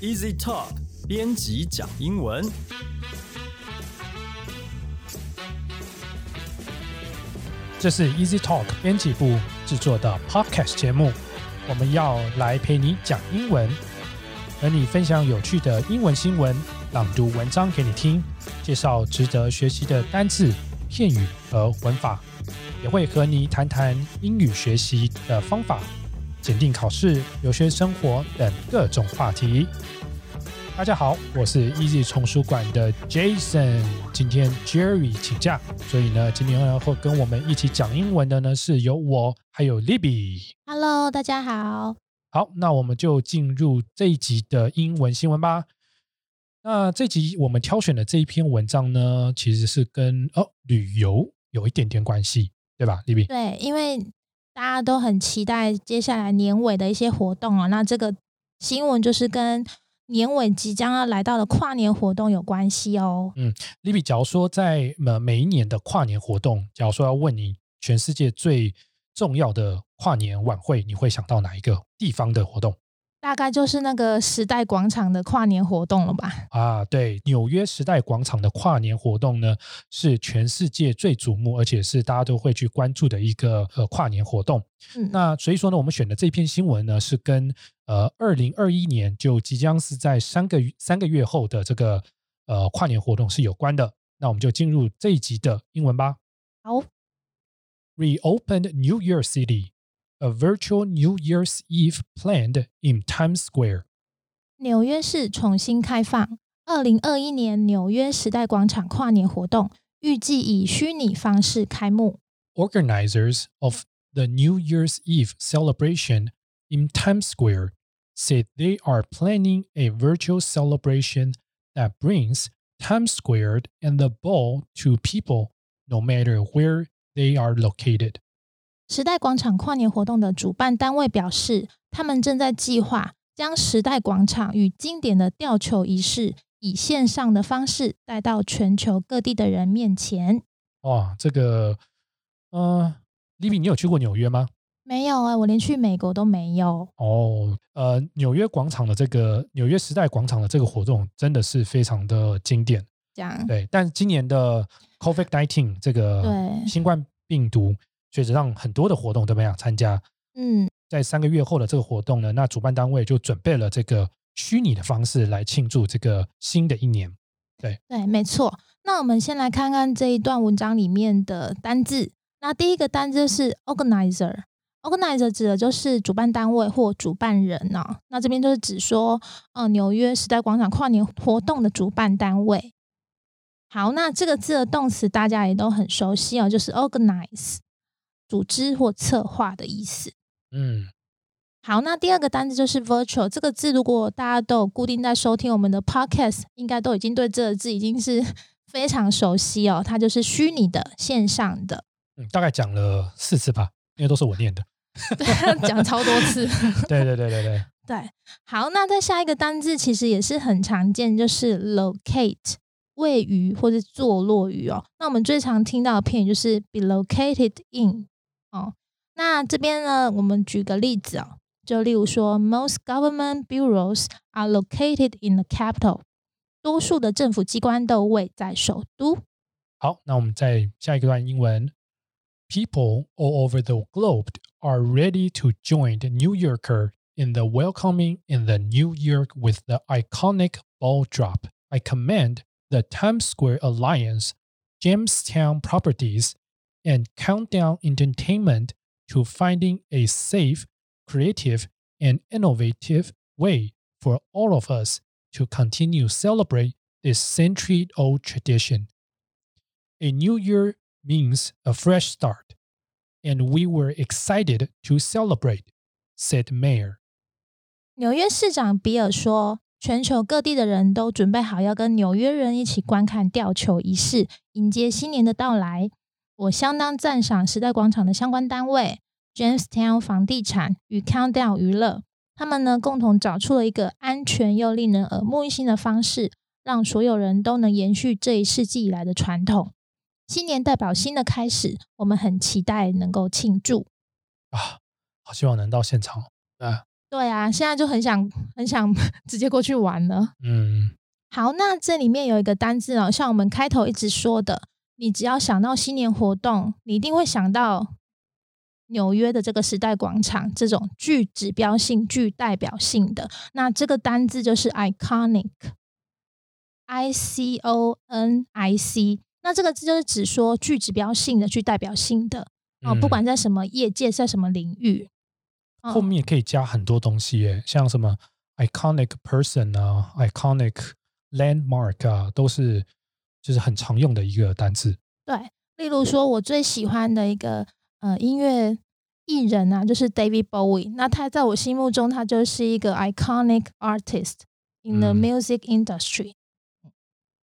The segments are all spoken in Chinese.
Easy Talk 编辑讲英文。这是 Easy Talk 编辑部制作的 Podcast 节目，我们要来陪你讲英文，和你分享有趣的英文新闻，朗读文章给你听，介绍值得学习的单字、片语和文法，也会和你谈谈英语学习的方法、检定考试、留学生活等各种话题。大家好，我是 Easy 丛书馆的 Jason。今天 Jerry 请假，所以呢，今天要会跟我们一起讲英文的呢，是由我还有 Libby。Hello，大家好。好，那我们就进入这一集的英文新闻吧。那这集我们挑选的这一篇文章呢，其实是跟哦旅游有一点点关系，对吧，Libby？对，因为大家都很期待接下来年尾的一些活动啊。那这个新闻就是跟年尾即将要来到的跨年活动有关系哦。Libby，假如说在呃每一年的跨年活动，假如说要问你全世界最重要的跨年晚会，你会想到哪一个地方的活动大概就是那个时代广场的跨年活动了吧？啊？对，纽约时代广场的跨年活动呢，是全世界最瞩目，而且是大家都会去关注的一个呃跨年活动。嗯，那所以说呢，我们选的这篇新闻呢，是跟呃二零二一年就即将是在三个月三个月后的这个呃跨年活动是有关的。那我们就进入这一集的英文吧。好，reopened New York City, a virtual New Year's Eve planned in Times Square. 纽约市重新开放，二零二一年纽约时代广场跨年活动预计以虚拟方式开幕。 Organizers of the New Year's Eve celebration in Times Square said they are planning a virtual celebration that brings Times Square and the ball to people no matter where they are located. 时代广场跨年活动的主办单位表示，他们正在计划将时代广场与经典的吊球仪式以线上的方式带到全球各地的人面前。哇，这个，呃，Libby，你有去过纽约吗？没有哎、我连去美国都没有。哦，呃，纽约广场的这个纽约时代广场的这个活动真的是非常的经典，这样对。但今年的 COVID nineteen 这个对新冠病毒，所以让很多的活动都没有参加。嗯，在三个月后的这个活动呢，那主办单位就准备了这个虚拟的方式来庆祝这个新的一年。对，没错。那我们先来看看这一段文章里面的单字。那第一个单字是 organizer。organizer 指的就是主办单位或主办人呢、那这边就是指说，呃，纽约时代广场跨年活动的主办单位。好，那这个字的动词大家也都很熟悉哦，就是 organize，组织或策划的意思。嗯，好，那第二个单字就是 virtual 这个字，如果大家都有固定在收听我们的 podcast，应该都已经对这个字已经是 非常熟悉哦。它就是虚拟的、线上的，嗯，大概讲了四次吧，因为都是我念的。对，讲超多次。对对对对对，对，好，那再下一个单字其实也是很常见，就是 locate，位于或是坐落于哦。那我们最常听到的片语就是 be located in 哦。那这边呢，我们举个例子哦，就例如说，most government bureaus are located in the capital，多数的政府机关都位在首都。好，那我们再下一个段英文。People all over the globe are ready to join the New Yorker in the welcoming in the New York with the iconic ball drop. I commend the Times Square Alliance, Jamestown Properties, and Countdown Entertainment to finding a safe, creative, and innovative way for all of us to continue celebrate this century-old tradition. A new year means a fresh start, and we were excited to celebrate, said Mayor. 纽约市长比尔说：“全球各地的人都准备好要跟纽约人一起观看吊球仪式，迎接新年的到来。 我相当赞赏时代广场的相关单位 Jamestown 房地产与 Countdown 娱乐，他们呢共同找出了一个安全又令人耳目一新的方式，让所有人都能延续这一世纪以来的传统。新年代表新的开始，我们很期待能够庆祝。啊，好希望能到现场啊！对啊，现在就很想很想 直接过去玩了。嗯，好，那这里面有一个单字哦，像我们开头一直说的，你只要想到新年活动，你一定会想到纽约的这个时代广场，这种具指标性、具代表性的。那这个单字就是 iconic，i c o n i c。那这个字就是指说具指标性的、具代表性的哦，不嗯管在什么业界，在什么领域。哦后面可以加很多东西耶，像什么 iconic person 啊，iconic landmark 啊，都是就是很常用的一个单字。对，例如说，我最喜欢的一个呃音乐艺人啊，就是 David Bowie。那他在我心目中，他就是一个 iconic artist in the 嗯 music industry。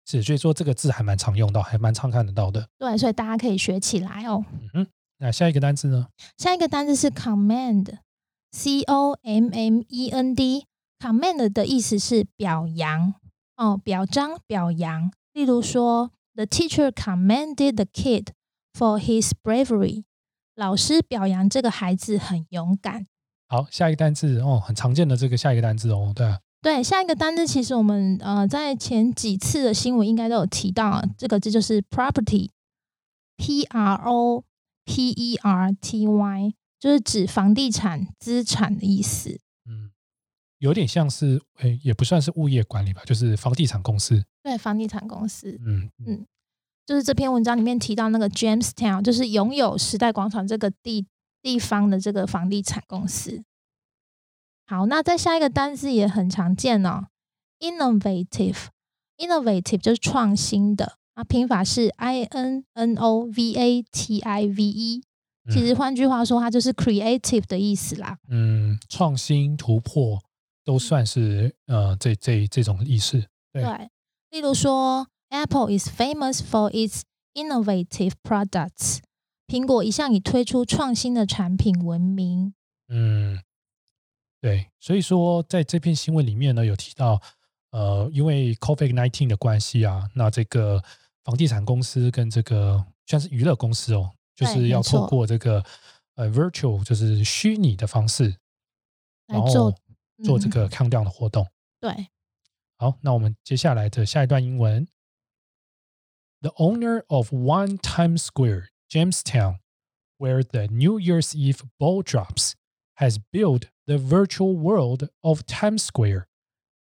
是，所以说这个字还蛮常用到，还蛮常看得到的。对，所以大家可以学起来哦。嗯哼，那下一个单字呢？下一个单字是 command，c o m m e n d。command 的意思是表扬哦，表彰、表扬。例如说，The teacher commended the kid for his bravery。老师表扬这个孩子很勇敢。好，下一个单字哦，很常见的这个下一个单字哦，对啊，对，下一个单字其实我们呃在前几次的新闻应该都有提到啊，这个字就是 property，p r o p e r t y，就是指房地产资产的意思。嗯，有点像是，诶，也不算是物业管理吧，就是房地产公司。对，房地产公司，嗯嗯嗯就是这篇文章里面提到那个 Jamestown，就是拥有时代广场这个地地方的这个房地产公司。好，那再下一个单字也很常见哦，innovative，innovative 就是创新的，啊，拼法是 i n n o v a t i v e。其实换句话说，它就是 creative 的意思啦。嗯，创新突破都算是呃这这这种意思。对对，例如说，Apple is famous for its innovative products。苹果一向以推出创新的产品闻名。嗯，对，所以说在这篇新闻里面呢，有提到，呃，因为 COVID nineteen 的关系啊，那这个房地产公司跟这个像是娱乐公司哦，就是要对没错透过这个呃 virtual 就是虚拟的方式，然后来做做这嗯个 countdown 的活动。对，好，那我们接下来的下一段英文。The owner of One Times Square, Jamestown, where the New Year's Eve ball drops, has built the virtual world of Times Square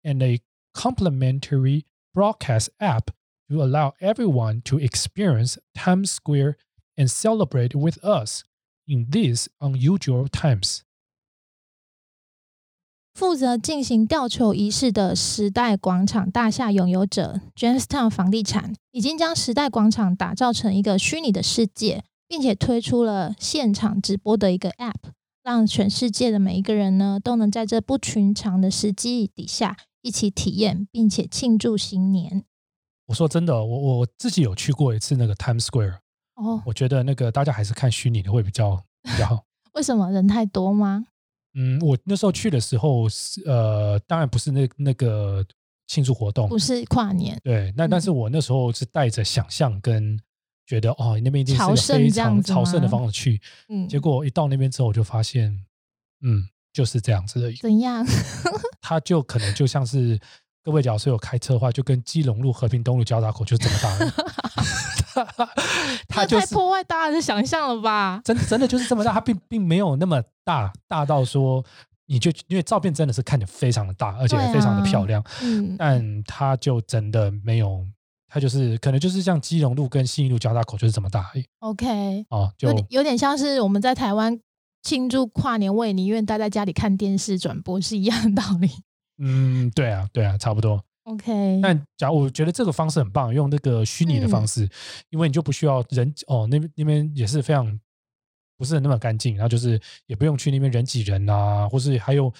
and a complementary broadcast app to allow everyone to experience Times Square and celebrate with us in these unusual times. 负责进行吊球仪式的时代广场大厦拥有者 Jamestown 房地产已经将时代广场打造成一个虚拟的世界，并且推出了现场直播的一个 App，让全世界的每一个人呢都能在这不寻常的时机底下一起体验，并且庆祝新年。我说真的，我我自己有去过一次那个 Times Square，哦，我觉得那个大家还是看虚拟的会比较比较好。为什么人太多吗？嗯，我那时候去的时候是呃，当然不是那那个庆祝活动不，是跨年，对，那但是我那时候是带着想象跟觉得哦，那边一定是个非常朝圣的吗方式去，嗯，结果。一到那边之后，我就发现，嗯，就是这样子的，怎样？他就可能就像是各位假如说有开车的话，就跟基隆路和平东路交叉口就这么大而已，它就是这太破坏大家的想象了吧？真真的就是这么大，它并并没有那么大，大到说你就因为照片真的是看着非常的大，而且非常的漂亮，嗯，但它就真的没有，它就是可能就是像基隆路跟信义路交叉口就是这么大而已 OK，哦，就有点有点像是我们在台湾庆祝跨年，我也宁愿待在家里看电视转播是一样的道理。嗯，对啊，对啊，差不多。OK，但假如我觉得这个方式很棒，用那个虚拟的方式，因为你就不需要人哦，那边那边也是非常不是那么干净，然后就是也不用去那边人挤人啊，或是还有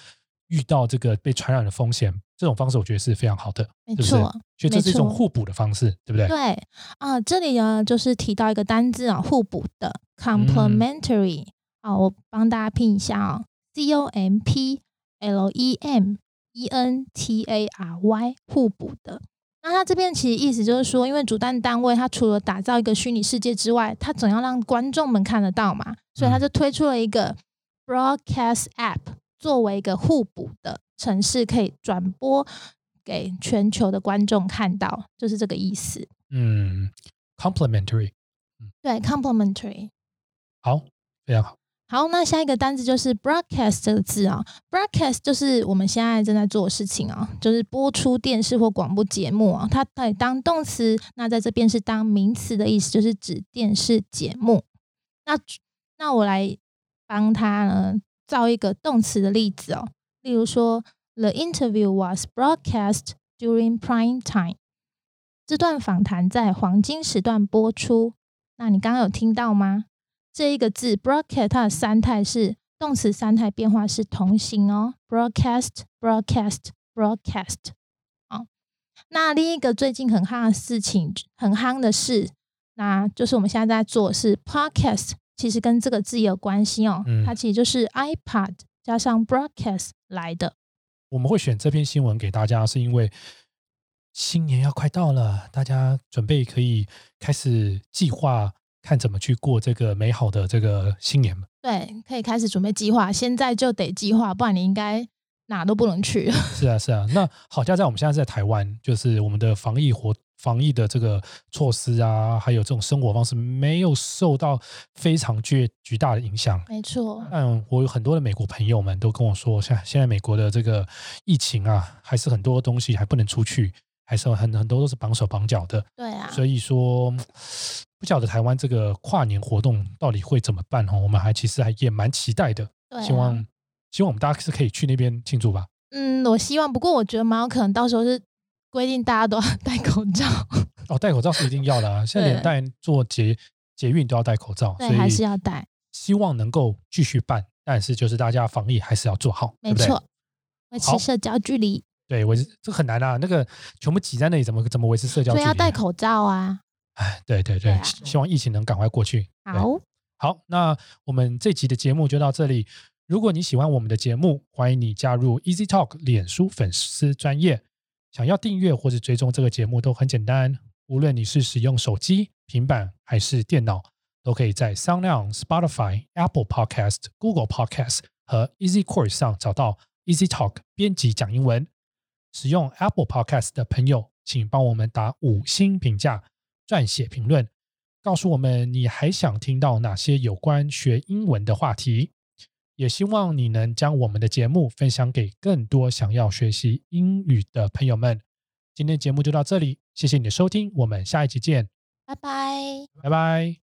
遇到这个被传染的风险，这种方式我觉得是非常好的，没？错，所以这是一种互补的方式，对不对？对啊，这里呢就是提到一个单字啊，互补的 complementary 啊，我帮大家拼一下啊，c o m p l e m e n t a r y 互补的。那它这边其实意思就是说，因为主办单位它除了打造一个虚拟世界之外，它总要让观众们看得到嘛，所以它就推出了一个 broadcast app，作为一个互补的城市，可以转播给全球的观众看到，就是这个意思。嗯，complementary，对，complementary。好，非常好。好，那下一个单词就是 broadcast 这个字啊，broadcast 就是我们现在正在做的事情啊，就是播出电视或广播节目啊，它可以当动词，那在这边是当名词的意思，就是指电视节目。那那我来帮他呢造一个动词的例子哦，例如说，The interview was broadcast during prime time。这段访谈在黄金时段播出。那你刚刚有听到吗？这一个字 broadcast 它的三态是动词三态变化是同形哦，broadcast，broadcast，broadcast。好，那另一个最近很夯的事情，很夯的事，那就是我们现在在做是 podcast，其实跟这个字有关系哦，它其实就是 iPad 加上 broadcast 来的。我们会选这篇新闻给大家，是因为新年要快到了，大家准备可以开始计划。看怎么去过这个美好的这个新年嘛？对，可以开始准备计划，现在就得计划，不然你应该哪都不能去。是啊，是啊。那好，家在我们现在在台湾，就是我们的防疫活防疫的这个措施啊，还有这种生活方式，没有受到非常巨巨大的影响。没错。嗯，我有很多的美国朋友们都跟我说，现现在美国的这个疫情啊，还是很多东西还不能出去。还是很很多都是绑手绑脚的，对啊，所以说不晓得台湾这个跨年活动到底会怎么办哦？我们还其实还也蛮期待的，对希望希望我们大家是可以去那边庆祝吧。嗯，我希望，不过我觉得蛮有可能到时候是规定大家都要 戴口罩。哦，戴口罩是一定要的啊！现在连带做捷捷运都要戴口罩，所以，还是要戴。希望能够继续办，但是就是大家防疫还是要做好，没错，维持社交距离。对，维持这很难啊！那个全部挤在那里，怎么怎么维持社交？所以要戴口罩啊！哎，对对对，希望疫情能赶快过去。好，好，那我们这集的节目就到这里。如果你喜欢我们的节目，欢迎你加入 Easy Talk 脸书粉丝专业。想要订阅或者追踪这个节目都很简单，无论你是使用手机、平板还是电脑，都可以在 SoundOn、Spotify、Apple Podcast、Google Podcast 和 Easy Course 上找到 Easy Talk 编辑讲英文。使用 Apple Podcast 的朋友，请帮我们打五星评价、撰写评论，告诉我们你还想听到哪些有关学英文的话题。也希望你能将我们的节目分享给更多想要学习英语的朋友们。今天节目就到这里，谢谢你的收听，我们下一集见，拜拜，拜拜。